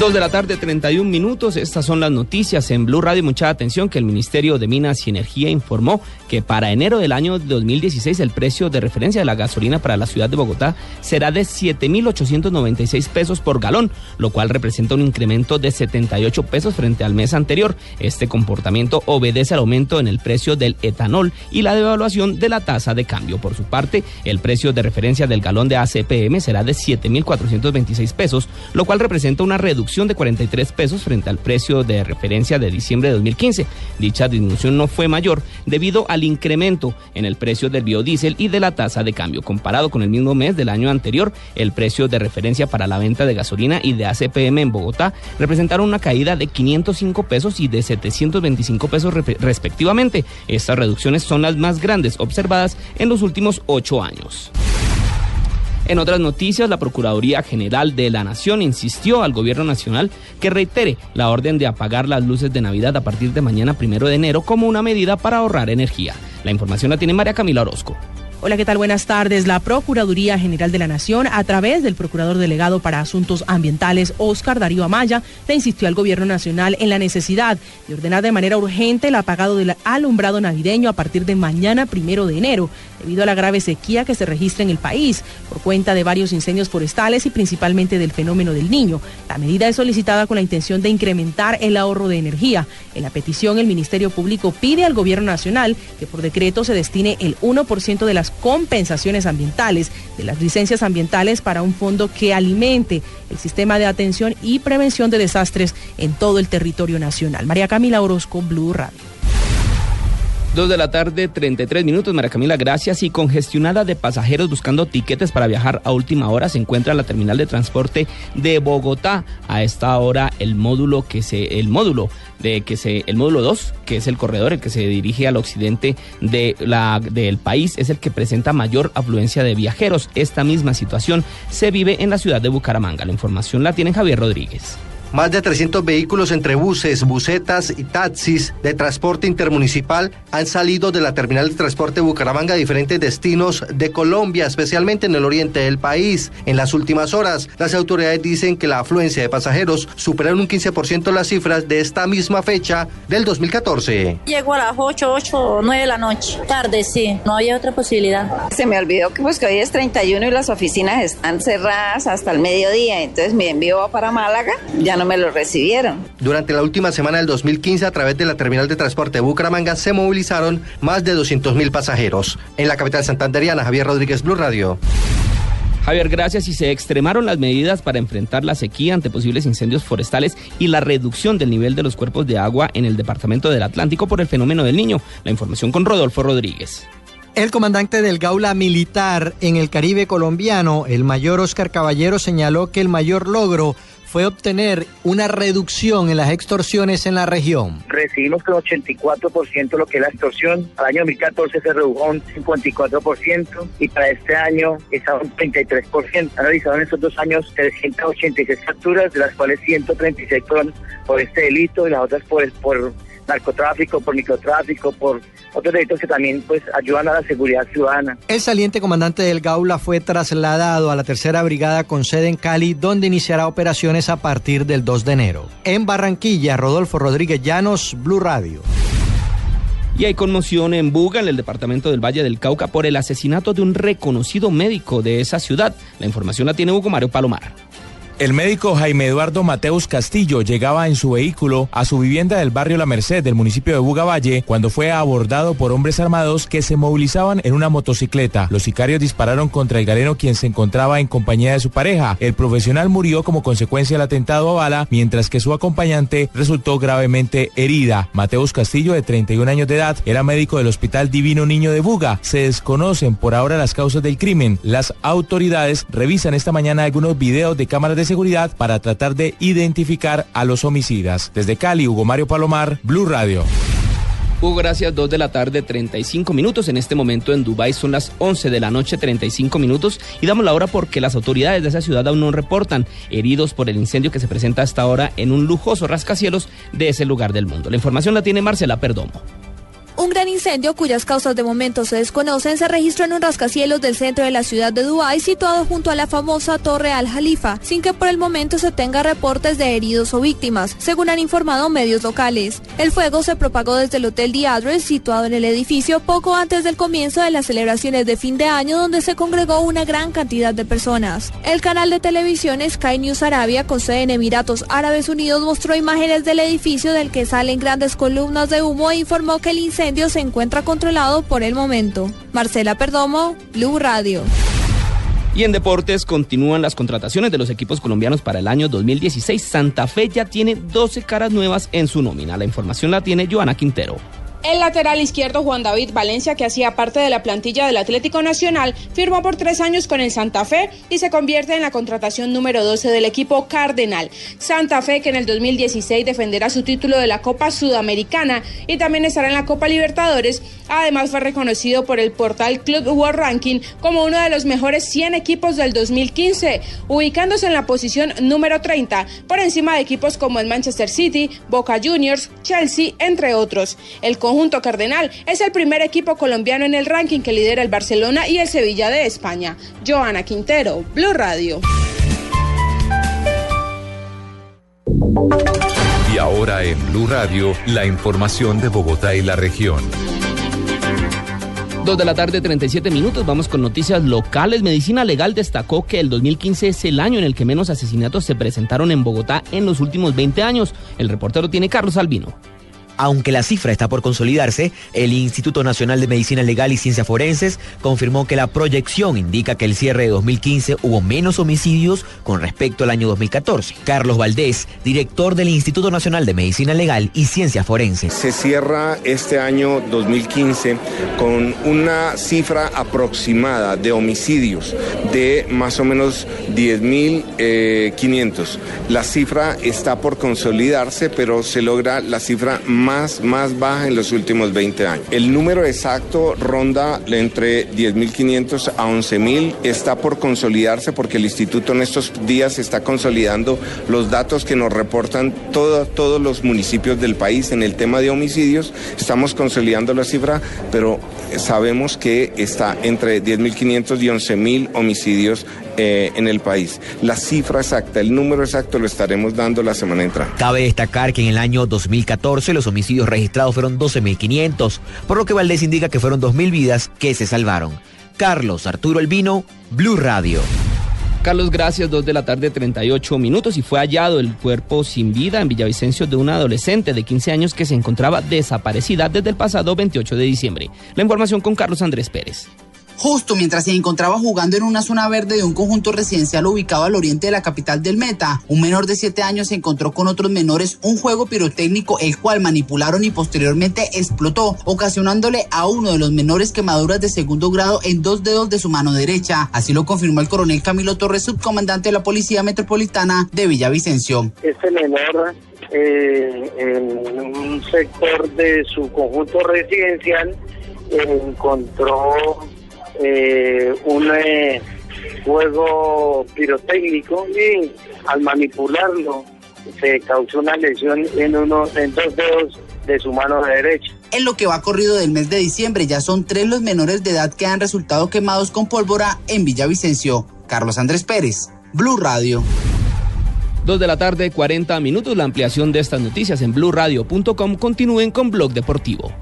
Dos de la tarde, 31 minutos. Estas son las noticias en Blue Radio. Mucha atención que el Ministerio de Minas y Energía informó que para enero del año 2016 el precio de referencia de la gasolina para la ciudad de Bogotá será de 7.896 pesos por galón, lo cual representa un incremento de 78 pesos frente al mes anterior. Este comportamiento obedece al aumento en el precio del etanol y la devaluación de la tasa de cambio. Por su parte, el precio de referencia del galón de ACPM será de 7.426 pesos, lo cual representa una reducción de 43 pesos frente al precio de referencia de diciembre de 2015. Dicha disminución no fue mayor debido al incremento en el precio del biodiesel y de la tasa de cambio. Comparado con el mismo mes del año anterior, el precio de referencia para la venta de gasolina y de ACPM en Bogotá representaron una caída de 505 pesos y de 725 pesos respectivamente. Estas reducciones son las más grandes observadas en los últimos ocho años. En otras noticias, la Procuraduría General de la Nación insistió al Gobierno Nacional que reitere la orden de apagar las luces de Navidad a partir de mañana primero de enero como una medida para ahorrar energía. La información la tiene María Camila Orozco. Hola, ¿qué tal? Buenas tardes. La Procuraduría General de la Nación, a través del Procurador Delegado para Asuntos Ambientales, Oscar Darío Amaya, le insistió al Gobierno Nacional en la necesidad de ordenar de manera urgente el apagado del alumbrado navideño a partir de mañana, primero de enero, debido a la grave sequía que se registra en el país por cuenta de varios incendios forestales y principalmente del fenómeno del niño. La medida es solicitada con la intención de incrementar el ahorro de energía. En la petición, el Ministerio Público pide al Gobierno Nacional que por decreto se destine el 1% de las compensaciones ambientales de las licencias ambientales para un fondo que alimente el sistema de atención y prevención de desastres en todo el territorio nacional. María Camila Orozco, Blue Radio. Dos de la tarde, 33 minutos, María Camila, gracias. Y congestionada de pasajeros buscando tiquetes para viajar a última hora se encuentra la terminal de transporte de Bogotá. A esta hora, el módulo que se, el módulo de que se, el módulo 2, que es el corredor, el que se dirige al occidente de la, del país, es el que presenta mayor afluencia de viajeros. Esta misma situación se vive en la ciudad de Bucaramanga. La información la tiene Javier Rodríguez. Más de 300 vehículos entre buses, busetas y taxis de transporte intermunicipal han salido de la terminal de transporte Bucaramanga a diferentes destinos de Colombia, especialmente en el oriente del país. En las últimas horas, las autoridades dicen que la afluencia de pasajeros superaron un 15% las cifras de esta misma fecha del 2014. Llego a las 8, 8 o 9 de la noche. Tarde, sí. No había otra posibilidad. Se me olvidó que pues que hoy es 31 y las oficinas están cerradas hasta el mediodía. Entonces mi envío va para Málaga. Ya no me lo recibieron. Durante la última semana del 2015, a través de la terminal de transporte de Bucaramanga, se movilizaron más de 200 mil pasajeros. En la capital santanderiana, Javier Rodríguez, Blue Radio. Javier, gracias. Y se extremaron las medidas para enfrentar la sequía ante posibles incendios forestales y la reducción del nivel de los cuerpos de agua en el departamento del Atlántico por el fenómeno del niño. La información con Rodolfo Rodríguez. El comandante del Gaula Militar en el Caribe colombiano, el mayor Oscar Caballero, señaló que el mayor logro fue obtener una reducción en las extorsiones en la región. Recibimos con 84% lo que es la extorsión. Al año 2014 se redujo un 54% y para este año está un 33%. Han realizado en estos dos años 386 facturas, de las cuales 136 fueron por este delito y las otras por, por narcotráfico, por microtráfico, por otros delitos que también pues ayudan a la seguridad ciudadana. El saliente comandante del Gaula fue trasladado a la tercera brigada con sede en Cali, donde iniciará operaciones a partir del 2 de enero. En Barranquilla, Rodolfo Rodríguez Llanos, Blue Radio. Y hay conmoción en Buga, en el departamento del Valle del Cauca, por el asesinato de un reconocido médico de esa ciudad. La información la tiene Hugo Mario Palomar. El médico Jaime Eduardo Mateus Castillo llegaba en su vehículo a su vivienda del barrio La Merced del municipio de Bugavalle cuando fue abordado por hombres armados que se movilizaban en una motocicleta. Los sicarios dispararon contra el galeno quien se encontraba en compañía de su pareja. El profesional murió como consecuencia del atentado a bala, mientras que su acompañante resultó gravemente herida. Mateus Castillo, de 31 años de edad, era médico del Hospital Divino Niño de Buga. Se desconocen por ahora las causas del crimen. Las autoridades revisan esta mañana algunos videos de cámaras de seguridad para tratar de identificar a los homicidas. Desde Cali, Hugo Mario Palomar, Blue Radio. Hugo, gracias. Dos de la tarde, 35 minutos. En este momento en Dubái son las 11 de la noche, 35 minutos. Y damos la hora porque las autoridades de esa ciudad aún no reportan heridos por el incendio que se presenta hasta ahora en un lujoso rascacielos de ese lugar del mundo. La información la tiene Marcela Perdomo. Un gran incendio, cuyas causas de momento se desconocen, se registró en un rascacielos del centro de la ciudad de Dubái, situado junto a la famosa Torre Al Jalifa, sin que por el momento se tenga reportes de heridos o víctimas, según han informado medios locales. El fuego se propagó desde el Hotel The Address, situado en el edificio, poco antes del comienzo de las celebraciones de fin de año, donde se congregó una gran cantidad de personas. El canal de televisión Sky News Arabia, con sede en Emiratos Árabes Unidos, mostró imágenes del edificio del que salen grandes columnas de humo e informó que el incendio se encuentra controlado por el momento. Marcela Perdomo, Blue Radio. Y en deportes continúan las contrataciones de los equipos colombianos para el año 2016. Santa Fe ya tiene 12 caras nuevas en su nómina. La información la tiene Joana Quintero. El lateral izquierdo Juan David Valencia, que hacía parte de la plantilla del Atlético Nacional, firmó por tres años con el Santa Fe y se convierte en la contratación número 12 del equipo Cardenal. Santa Fe, que en el 2016 defenderá su título de la Copa Sudamericana y también estará en la Copa Libertadores, además fue reconocido por el portal Club World Ranking como uno de los mejores 100 equipos del 2015, ubicándose en la posición número 30, por encima de equipos como el Manchester City, Boca Juniors, Chelsea, entre otros. El conjunto cardenal es el primer equipo colombiano en el ranking que lidera el Barcelona y el Sevilla de España. Joana Quintero, Blue Radio. Y ahora en Blue Radio, la información de Bogotá y la región. Dos de la tarde, 37 minutos. Vamos con noticias locales. Medicina Legal destacó que el 2015 es el año en el que menos asesinatos se presentaron en Bogotá en los últimos 20 años. El reportero tiene Carlos Albino. Aunque la cifra está por consolidarse, el Instituto Nacional de Medicina Legal y Ciencias Forenses confirmó que la proyección indica que el cierre de 2015 hubo menos homicidios con respecto al año 2014. Carlos Valdés, director del Instituto Nacional de Medicina Legal y Ciencias Forenses. Se cierra este año 2015 con una cifra aproximada de homicidios de más o menos 10.500. Eh, la cifra está por consolidarse, pero se logra la cifra más más, baja en los últimos 20 años. El número exacto ronda entre 10.500 a 11.000. Está por consolidarse porque el instituto en estos días está consolidando los datos que nos reportan todos los municipios del país en el tema de homicidios. Estamos consolidando la cifra, pero sabemos que está entre 10.500 y 11.000 homicidios eh, en el país. La cifra exacta, el número exacto lo estaremos dando la semana entrante. Cabe destacar que en el año 2014 los homicidios registrados fueron 12.500, por lo que Valdés indica que fueron 2.000 vidas que se salvaron. Carlos Arturo Elvino, Blue Radio. Carlos, gracias. Dos de la tarde, 38 minutos. Y fue hallado el cuerpo sin vida en Villavicencio de una adolescente de 15 años que se encontraba desaparecida desde el pasado 28 de diciembre. La información con Carlos Andrés Pérez justo mientras se encontraba jugando en una zona verde de un conjunto residencial ubicado al oriente de la capital del Meta. Un menor de 7 años se encontró con otros menores un juego pirotécnico el cual manipularon y posteriormente explotó, ocasionándole a uno de los menores quemaduras de segundo grado en dos dedos de su mano derecha. Así lo confirmó el coronel Camilo Torres, subcomandante de la Policía Metropolitana de Villavicencio. Este menor eh, en un sector de su conjunto residencial encontró eh, un eh, juego pirotécnico y al manipularlo se causó una lesión en uno en dos dedos de su mano derecha. En lo que va corrido del mes de diciembre ya son tres los menores de edad que han resultado quemados con pólvora en Villavicencio. Carlos Andrés Pérez, Blue Radio. Dos de la tarde, 40 minutos. La ampliación de estas noticias en blueradio.com. Continúen con Blog Deportivo.